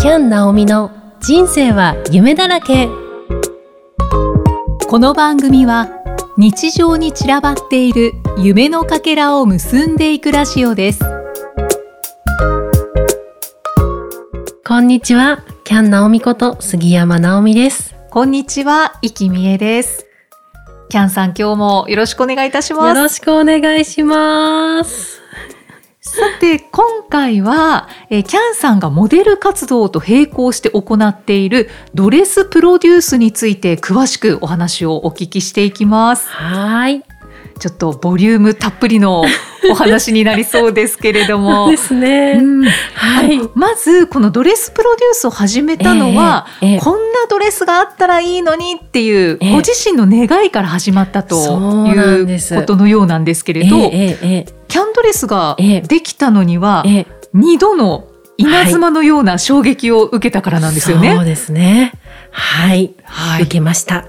キャン・ナオミの人生は夢だらけ。この番組は日常に散らばっている夢のかけらを結んでいくラジオです。こんにちはキャン・ナオミこと杉山直美です。こんにちは、生きみえです。キャンさん今日もよろしくお願いいたします。よろしくお願いしますさて、今回は、えーキャンさんがモデル活動と並行して行っているドレスプロデュースについて詳しくお話をお聞きしていきます。はーい。ちょっとボリュームたっぷりのお話になりそうですけれども。で。すね、うん。はい。まずこのドレスプロデュースを始めたのは、ええええ。こんなドレスがあったらいいのにっていう、ええ。ご自身の願いから始まったということのようなんですけれど、ええええキャンドレスがええ。できたのには、ええ。二度の稲妻のような衝撃を受けたからなんですよね。そうですね。はい、はい。受けました。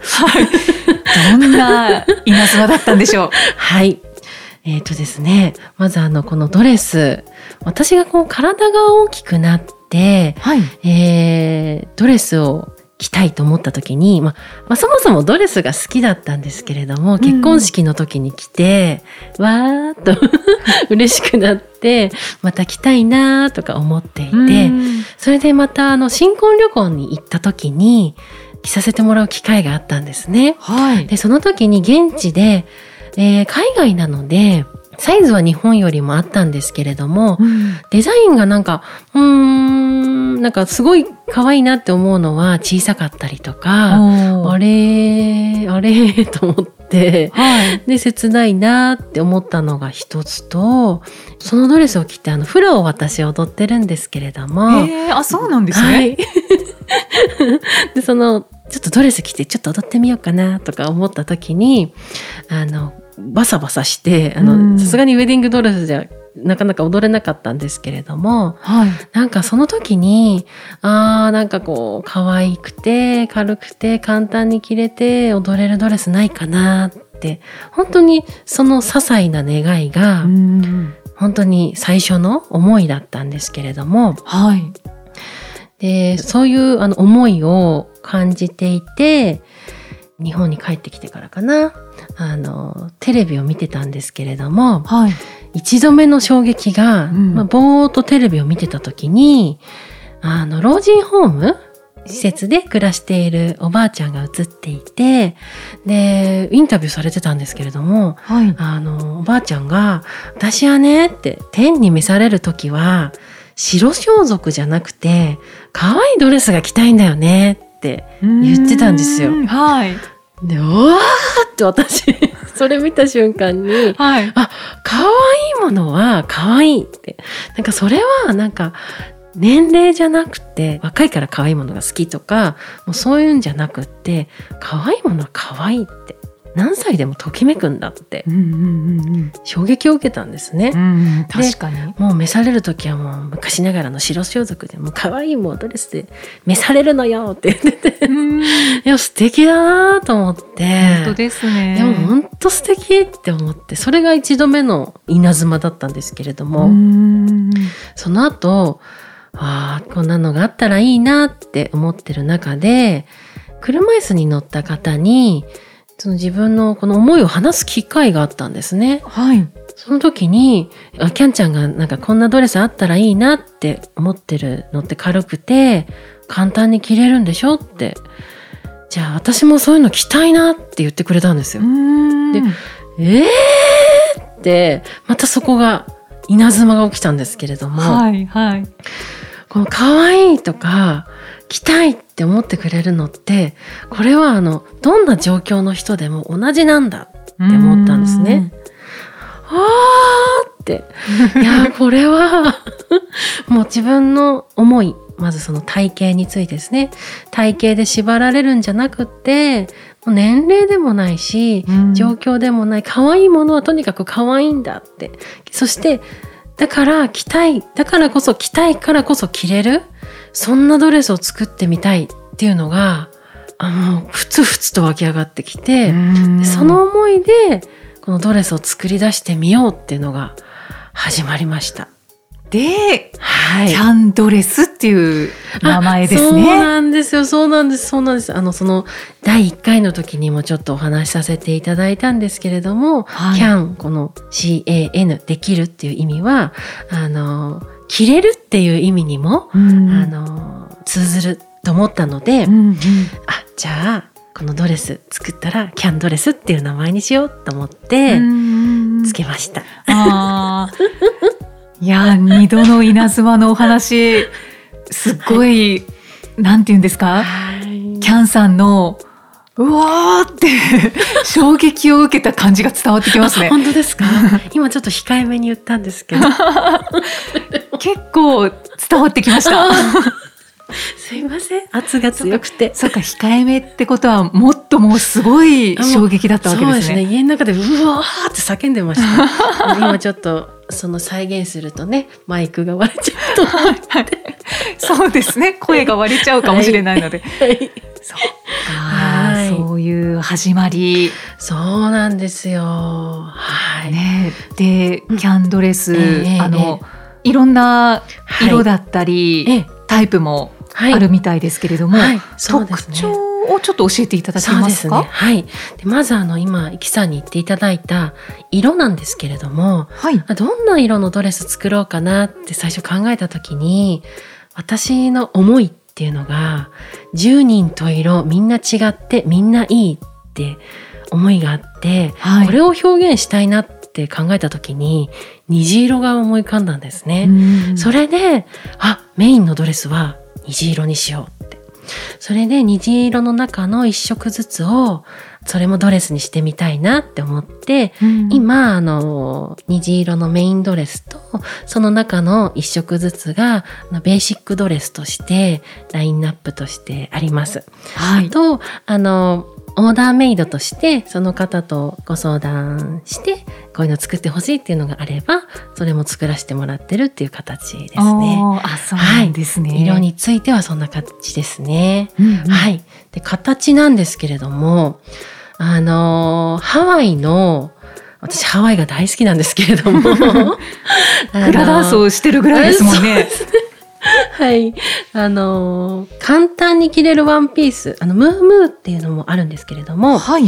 どんな稲妻だったんでしょう。はい。えっ、とですね、まずあの、このドレス、私がこう体が大きくなって、はい。えードレスを着たいと思った時に、まあ、まあ、そもそもドレスが好きだったんですけれども、結婚式の時に着て、わーっと 嬉しくなって、また着たいなーとか思っていて、それでまたあの、新婚旅行に行った時に、着させてもらう機会があったんですね。はい。で、その時に現地で、えー海外なので、サイズは日本よりもあったんですけれども、うんデザインがなんか、うーん、なんかすごい可愛いなって思うのは小さかったりとか、あれ、あれ と思って、はい。で、切ないなって思ったのが一つと、そのドレスを着て、あの、フラを私踊ってるんですけれども、あ、そうなんですね。はい。で、その、ちょっとドレス着てちょっと踊ってみようかなとか思った時に、あの、バサバサして、さすがにウェディングドレスじゃなかなか踊れなかったんですけれども、はい。なんかその時に、あーなんかこう、可愛くて、軽くて、簡単に着れて、踊れるドレスないかなって、本当にその些細な願いが、うん本当に最初の思いだったんですけれども、はい。で、そういうあの思いを感じていて、日本に帰ってきてからかな、あの、テレビを見てたんですけれども、はい。一度目の衝撃が、うんまあ、ぼーっとテレビを見てた時に、あの、老人ホーム施設で暮らしているおばあちゃんが映っていて、で、インタビューされてたんですけれども、はい。あの、おばあちゃんが、私はね、って、天に召されるときは、白装束じゃなくて、可愛いドレスが着たいんだよね、って言ってたんですようんはい。で、うわーって私、それ見た瞬間に、はい。あ、可愛いものは可愛いって。なんかそれはなんか、年齢じゃなくて、若いから可愛いものが好きとか、もうそういうんじゃなくって、可愛いものは可愛いって。何歳でもときめくんだってうんうんうん衝撃を受けたんですね。うん。うん確かに。もう召される時はもう昔ながらの白装束でもう可愛いもうドレスで召されるのよって言ってて、うんいや素敵だなと思って。本当ですね。でも本当素敵って思ってそれが一度目の稲妻だったんですけれども、うんその後ああこんなのがあったらいいなって思ってる中で車椅子に乗った方にその自分のこの思いを話す機会があったんですね。はい。その時にあキャンちゃんがなんかこんなドレスあったらいいなって思ってるのって軽くて簡単に着れるんでしょってじゃあ私もそういうの着たいなって言ってくれたんですよ。でえー？って、またそこが稲妻が起きたんですけれども、はいはい。この可愛いとか、着たいって思ってくれるのって、これはあの、どんな状況の人でも同じなんだって思ったんですね。あーって。いや、これは、もう自分の思い、まずその体型についてですね。体型で縛られるんじゃなくって、年齢でもないし、うん。状況でもない可愛いものはとにかく可愛いんだってそしてだから着たいだからこそ着たいからこそ着れるそんなドレスを作ってみたいっていうのがあのふつふつと湧き上がってきて、でその思いでこのドレスを作り出してみようっていうのが始まりました。で、はい。キャンドレスっていう名前ですそうね。なんですよ。そうなんです。そうなんです。あのその第1回の時にもちょっとお話しさせていただいたんですけれども、はい。can この CAN できるっていう意味はあの切れるっていう意味にも、うん。あの通ずると思ったので、うんうん。あじゃあこのドレス作ったらキャンドレスっていう名前にしようと思ってうん。つけました。あーいや二度の稲妻のお話すっごい、なんて言うんですか？はい。キャンさんのうわーって衝撃を受けた感じが伝わってきますね。本当ですか？今ちょっと控えめに言ったんですけど。結構伝わってきました。すいません。圧が強くて。そっか控えめってことはもっともうすごい衝撃だったわけですね。そうですね。家の中でうわーって叫んでました。今 ちょっとその再現するとねマイクが割れちゃうと。思ってそうですね。声が割れちゃうかもしれないので。はい。そっか、はい。そういう始まり。そうなんですよ。はい、ね。でうん。キャンドレス、ええあの、いろんな色だったり、ええ。タイプもはいあるみたいですけれども、はい。そうで特すね。徴をちょっと教えていただけますか？ね。はい。でまずあの今イキさんに言っていただいた色なんですけれどもはい。どんな色のドレス作ろうかなって最初考えた時に私の思いっていうのが10人と色みんな違ってみんないいって思いがあって、はい。これを表現したいなって考えた時に虹色が思い浮かんだんですね。うん。それであメインのドレスは虹色にしようってそれで虹色の中の一色ずつをそれもドレスにしてみたいなって思ってうん今あの虹色のメインドレスとその中の一色ずつがベーシックドレスとしてラインナップとしてあります。はい。とあのオーダーメイドとしてその方とご相談してこういうの作ってほしいっていうのがあればそれも作らせてもらってるっていう形ですね。あそうですね。色についてはそんな感じですね。うんうん、はい。で、形なんですけれども、あのーハワイの、私ハワイが大好きなんですけれども、フラダンスをしてるぐらいですもんね。はい。あのー簡単に着れるワンピース、あの、ムームーっていうのもあるんですけれども、はい。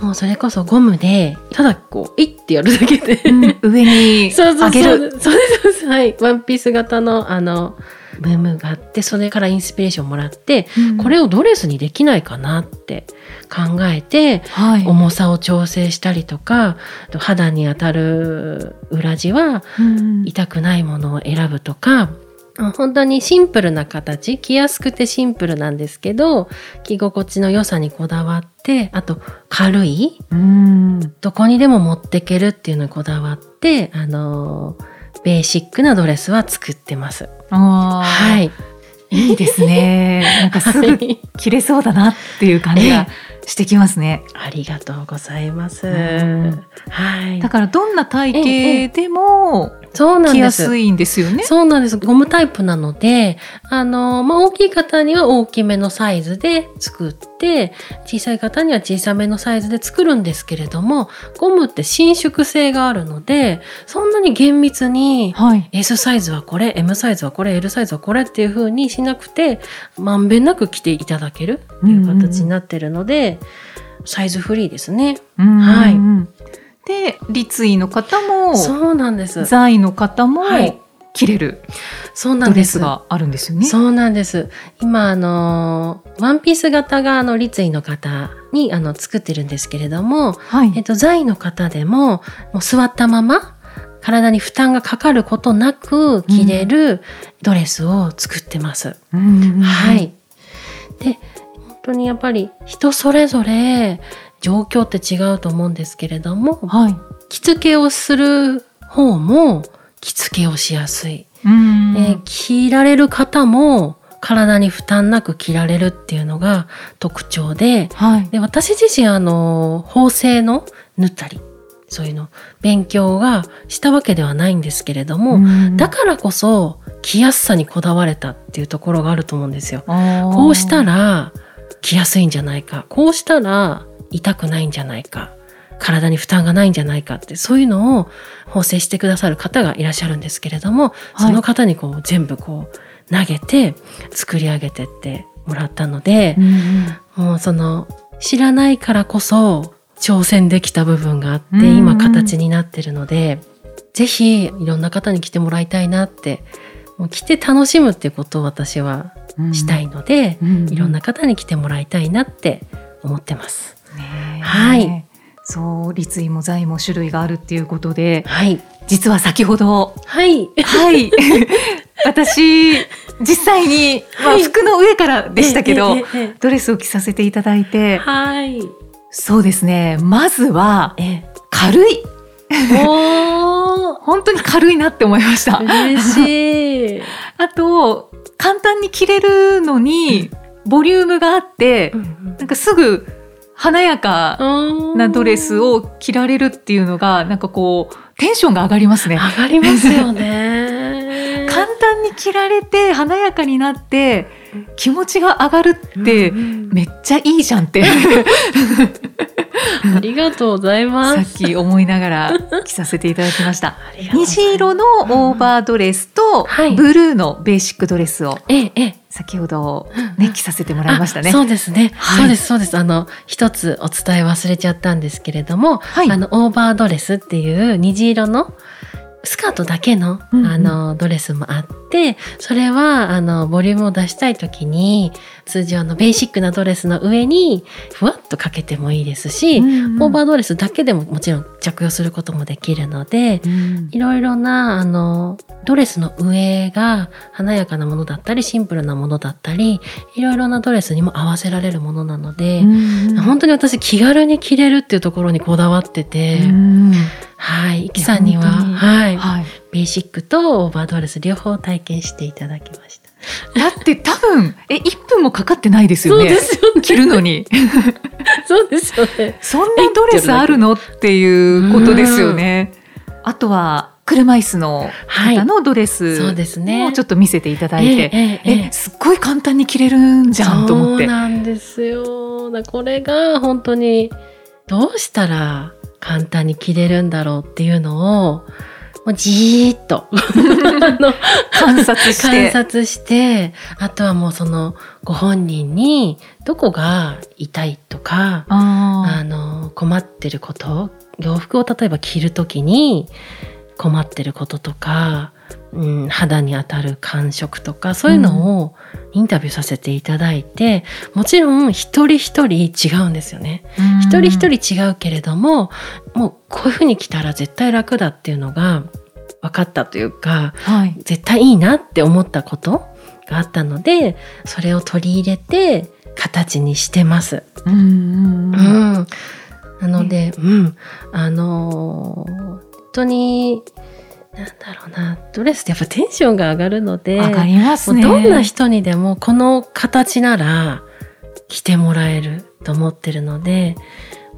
もうそれこそゴムで、ただこう、いってやるだけで、上に そうそう上げる。そうそうですそうですはいワンピース型のあのムームーがあってそれからインスピレーションもらって、これをドレスにできないかなって考えてはい。重さを調整したりとか肌に当たる裏地はうん痛くないものを選ぶとかもう本当にシンプルな形着やすくてシンプルなんですけど着心地の良さにこだわってあと軽いうんどこにでも持ってけるっていうのにこだわって、あのーベーシックなドレスは作ってます。はい。いいですね。なんかすぐ着れそうだなっていう感じがしてきますね。ありがとうございます。んはいだ。からどんな体型でもそうなんです。着やすいんですよね。そうなんです。ゴムタイプなので、あのーまあ、大きい方には大きめのサイズで作って、小さい方には小さめのサイズで作るんですけれども、ゴムって伸縮性があるので、そんなに厳密にはい。S サイズはこれ M サイズはこれ L サイズはこれっていう風にしなくてまんべんなく着ていただけるっていう形になってるので、サイズフリーですね。はいで立位の方もそうなんです。座位の方もはい着れるそうなんです。ドレスがあるんですよね。そうなんです。今あのワンピース型があの立位の方にあの作ってるんですけれども、はいえっと座位の方でももう座ったまま体に負担がかかることなく着れるドレスを作ってます。うんは。い。で、本当にやっぱり人それぞれ状況って違うと思うんですけれども、はい。着付けをする方も着付けをしやすい。うんえー着られる方も体に負担なく着られるっていうのが特徴で、はい。で私自身あの縫製の縫ったりそういうの勉強がしたわけではないんですけれども、うんだからこそ着やすさにこだわれたっていうところがあると思うんですよ。こうしたら着やすいんじゃないか。こうしたら痛くないんじゃないか。体に負担がないんじゃないかってそういうのを縫製してくださる方がいらっしゃるんですけれども、はい。その方にこう全部こう投げて作り上げてってもらったのでう、んもうその知らないからこそ挑戦できた部分があって、今形になってるのでぜひいろんな方に来てもらいたいなってもう来て楽しむってことを私はうんしたいので、うん。いろんな方に来てもらいたいなって思ってます。はい。そう立位も材も種類があるっていうことではい、実は先ほどはい、はい。私実際に、まあ、はい。服の上からでしたけど、ドレスを着させていただいえてえはい、そうですね。まずはえ軽い。え、おー本当に軽いなって思いました嬉しい。あと簡単に着れるのにボリュームがあってなんかすぐ華やかなドレスを着られるっていうのがなんかこうテンションが上がりますね。上がりますよね。簡単に着られて華やかになって気持ちが上がるってうんうんめっちゃいいじゃんって ありがとうございまさっす。き思いながら着させていただきました。虹色のオーバードレスとはい。ブルーのベーシックドレスをええええ。先ほどね着させてもらいましたね。あ。そうですね、はい。そうですそうです。あの一つお伝え忘れちゃったんですけれども、はい。あのオーバードレスっていう虹色のスカートだけの,、あのドレスもあってそれはあのボリュームを出したい時に通常のベーシックなドレスの上にふわっとかけてもいいですし、オーバードレスだけでももちろん着用することもできるので、うん。いろいろなあのドレスの上が華やかなものだったりシンプルなものだったりいろいろなドレスにも合わせられるものなので、うん本当に私気軽に着れるっていうところにこだわってて、うん。はい、イキさんには、はい、はいベーシックとオーバードレス両方体験していただきました。だって多分え1分もかかってないですよね。よね。着るのに そうですよね。そんなドレスあるのっていうことですよね。あとは車椅子の方のドレスそうですねをちょっと見せていただいて、えええええすっごい簡単に着れるんじゃんと思ってそう。なんですよ。だこれが本当にどうしたら簡単に着れるんだろうっていうのをもうじーっと。観察して。観察して。あとはもうそのご本人にどこが痛いとかああの困ってること洋服を例えば着る時に困ってることとか、うん、肌に当たる感触とかそういうのをインタビューさせていただいて、もちろん一人一人違うんですよね。ー一人一人違うけれどももうこういうふうに着たら絶対楽だっていうのが分かったというかはい。絶対いいなって思ったことがあったのでそれを取り入れて形にしてます。うんうんなので、うん、あのー本当になんだろうなドレスってやっぱテンションが上がるので上がりますね。どんな人にでもこの形なら着てもらえると思ってるので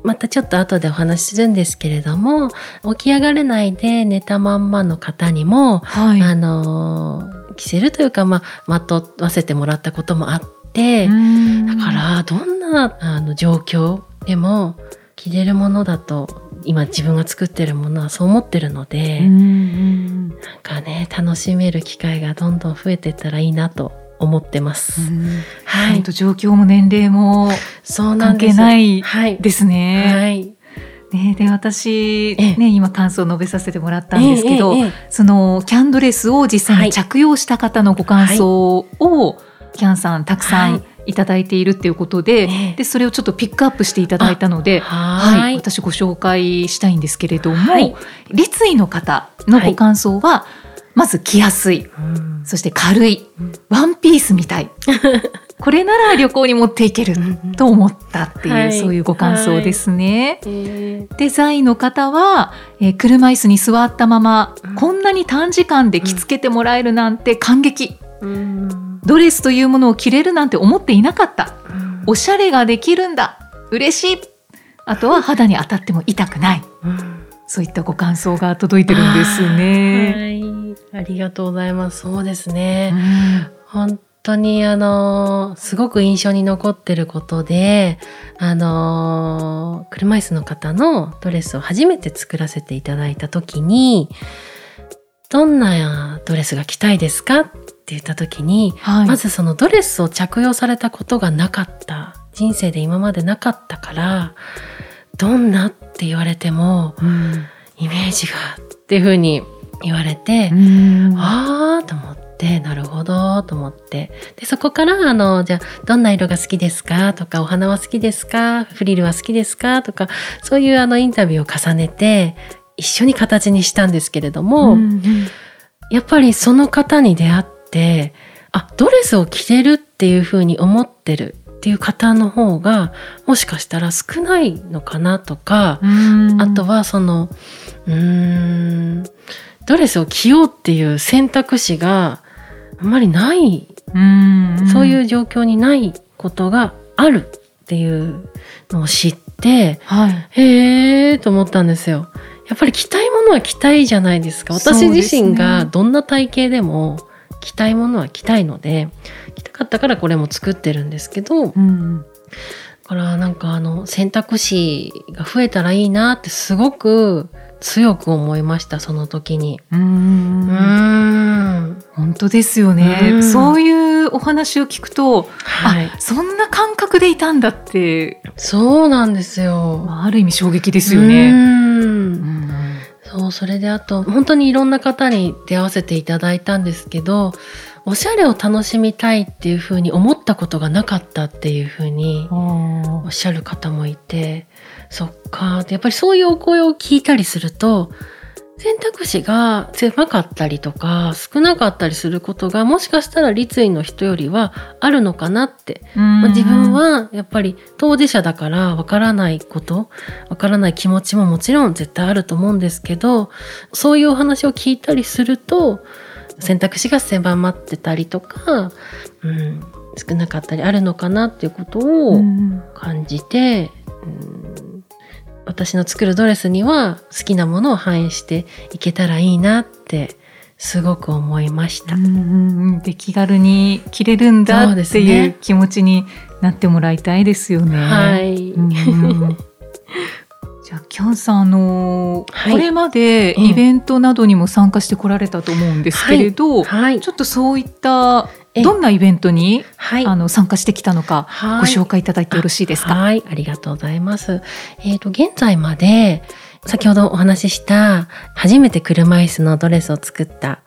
またちょっと後でお話しするんですけれども起き上がれないで寝たまんまの方にも、はい。あのー着せるというか、まあ、まとわせてもらったこともあって。うんだからどんなあの状況でも着れるものだと今自分が作ってるものはそう思ってるので、うんうんなんかね楽しめる機会がどんどん増えてったらいいなと思ってます。うんはい本当、状況も年齢も。関係ないはい。ですね。はい。ね、で私、ええね、今感想を述べさせてもらったんですけど、そのキャンドレスを実際に着用した方のご感想を、キャンさんたくさんはいいただいているっていうことで,、ええでそれをちょっとピックアップしていただいたので。ははい、い。私ご紹介したいんですけれども、はい立位の方のご感想は、まず着やすい。うん。そして軽い。うんワンピースみたい。これなら旅行に持っていけると思ったっていう、はい。そういうご感想ですね。えーデザインの方は、えー車椅子に座ったまま、うん。こんなに短時間で着付けてもらえるなんて感激。うん。ドレスというものを着れるなんて思っていなかった。うん。おしゃれができるんだ。嬉しい。あとは 肌に当たっても痛くない。うん。そういったご感想が届いてるんですね。はい。ありがとうございます。そうですね。うん本当にあのすごく印象に残ってることであの車椅子の方のドレスを初めて作らせていただいた時にどんなドレスが着たいですかって言った時に、はい、まずそのドレスを着用されたことがなかった人生で今までなかったからどんなって言われても、うん、イメージがっていうふうに言われて、うん、ああと思って。なるほどと思って。でそこからあのじゃあどんな色が好きですか？とかお花は好きですか？フリルは好きですか？とかそういうあのインタビューを重ねて一緒に形にしたんですけれども、うんうん、やっぱりその方に出会ってあドレスを着てるっていうふうに思ってるっていう方の方がもしかしたら少ないのかなとかあとはそのうーんドレスを着ようっていう選択肢があんまりないそういう状況にないことがあるっていうのを知って、はい、へえと思ったんですよ。やっぱり着たいものは着たいじゃないですか。私自身がどんな体型でも着たいものは着たいので着たかったからこれも作ってるんですけど、うん、だからなんかあの選択肢が増えたらいいなってすごく強く思いましたその時に。うん本当ですよね。そういうお話を聞くと、はい、あそんな感覚でいたんだってそうなんですよ。ある意味衝撃ですよね。うんそうそれであと本当にいろんな方に出会わせていただいたんですけどおしゃれを楽しみたいっていうふうに思ったことがなかったっていうふうにおっしゃる方もいてそっか。やっぱりそういうお声を聞いたりすると選択肢が狭かったりとか少なかったりすることがもしかしたら立位の人よりはあるのかなって、まあ、自分はやっぱり当事者だからわからないことわからない気持ちももちろん絶対あると思うんですけどそういうお話を聞いたりすると選択肢が狭まってたりとか、うん、少なかったりあるのかなっていうことを感じて、うん私の作るドレスには好きなものを反映していけたらいいなってすごく思いました。で気軽に着れるんだっていう気持ちになってもらいたいですよね。はい。じゃあキャンさんあの、はい、これまでイベントなどにも参加してこられたと思うんですけれど、はい。はい、ちょっとそういったどんなイベントに、はい、あの参加してきたのか、ご紹介いただいてよろしいですか？はい、ありがとうございます。えっ、ー、と現在まで先ほどお話しした初めて車椅子のドレスを作った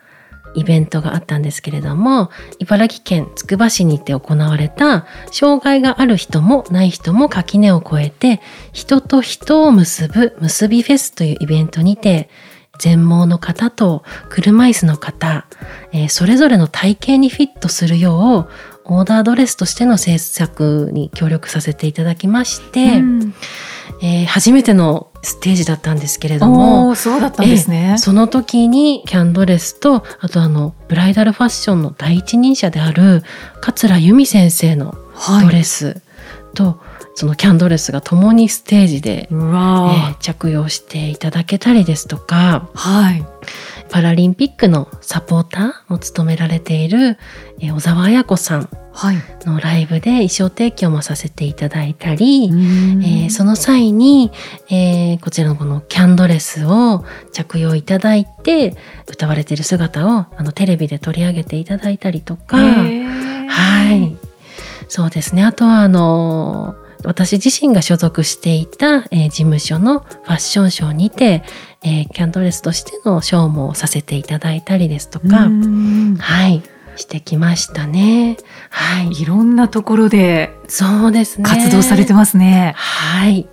イベントがあったんですけれども茨城県つくば市にて行われた障害がある人もない人も垣根を越えて人と人を結ぶ結びフェスというイベントにて全盲の方と車椅子の方、えー、それぞれの体型にフィットするようオーダードレスとしての制作に協力させていただきまして、うん、えー、初めてのステージだったんですけれどもそうだったんですね、えー、その時にキャンドレスとあとあのブライダルファッションの第一人者である桂由美先生のドレスと、はいそのキャンドレスが共にステージで、えー、着用していただけたりですとか、はい、パラリンピックのサポーターも務められている、えー、小沢彩子さんのライブで衣装提供もさせていただいたり、えー、その際に、えー、こちらのこのキャンドレスを着用いただいて歌われている姿をあのテレビで取り上げていただいたりとか、はい。そうですね。あとはあの私自身が所属していた、えー、事務所のファッションショーにて、えー、キャンドレスとしてのショーもさせていただいたりですとか、はい、してきましたね。はい。いろんなところで、そうですね。活動されてますね。はい。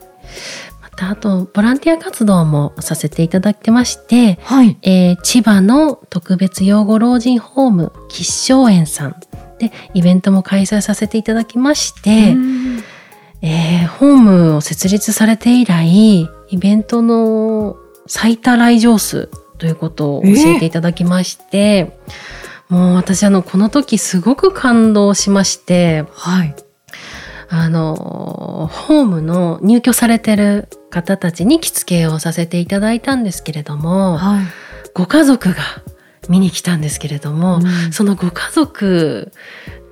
また、あと、ボランティア活動もさせていただいてまして、はい。えー、千葉の特別養護老人ホーム、吉祥園さんで、イベントも開催させていただきまして、えー、ホームを設立されて以来、イベントの最多来場数ということを教えていただきまして、えー、もう私あの、この時すごく感動しまして、はい。あの、ホームの入居されてる方たちに着付けをさせていただいたんですけれども、はい、ご家族が見に来たんですけれども、うん、そのご家族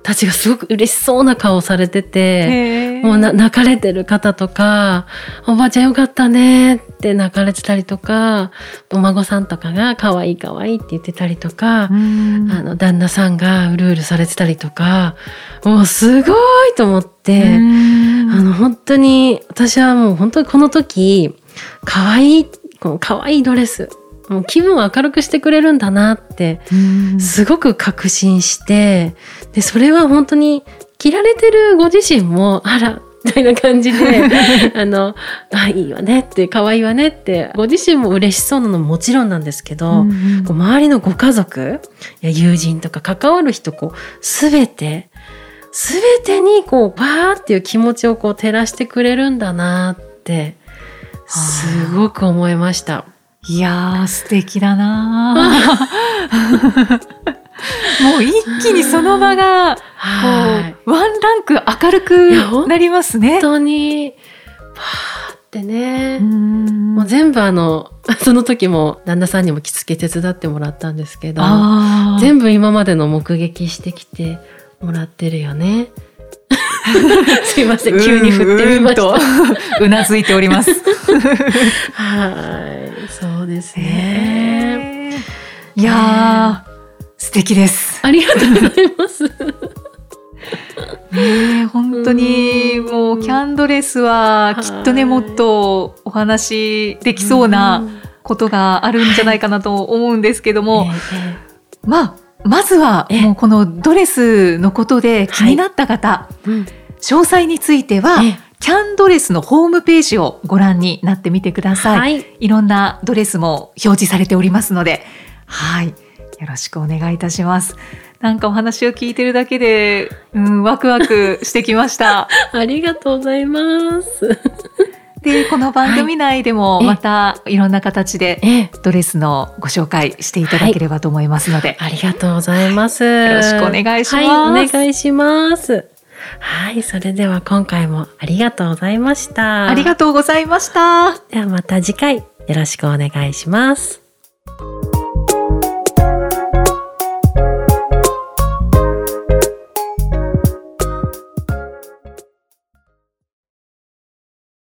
たちがすごく嬉しそうな顔をされてて、もうな泣かれてる方とか、おばあちゃんよかったねって泣かれてたりとか、お孫さんとかが可愛い可愛いって言ってたりとか、うん。あの、旦那さんがうるうるされてたりとか、もうすごいと思って、うん。あの、本当に、私はもう本当にこの時、可愛い、この可愛いドレス、もう気分を明るくしてくれるんだなって、うん。すごく確信して、で、それは本当に、着られてるご自身も、あら、みたいな感じで、あの、あ、いいわねって、可愛いわねって、ご自身も嬉しそうなのももちろんなんですけど、うんこう周りのご家族や友人とか関わる人こう全て全てにこうバーっていう気持ちをこう照らしてくれるんだなってすごく思いました。いやー素敵だなー もう一気にその場がこはい。うワンランク明るくなりますね本。当にバーってね、うんもう全部あの その時も旦那さんにも着付け手伝ってもらったんですけど全部今までの目撃してきてもらってるよね。すいません急に振ってみました。うなずいております。はい、そうですね。へーいやー素敵です。ありがとうございます。ねえ本当にうんもうキャンドレスはきっとねはいもっとお話できそうなことがあるんじゃないかなと思うんですけども、えまあまずはええもうこのドレスのことで気になった方、えうん詳細については、ええキャンドレスのホームページをご覧になってみてください。はい、いろんなドレスも表示されておりますので、はい、よろしくお願いいたします。なんかお話を聞いてるだけで、うん、ワクワクしてきました。ありがとうございます。で、この番組内でもはいまたいろんな形でええ、ドレスのご紹介していただければと思いますので、ありがとうございます。よろしくお願いしますはい、お願いします。はい、それでは今回もありがとうございました。ありがとうございました。ではまた次回よろしくお願いします。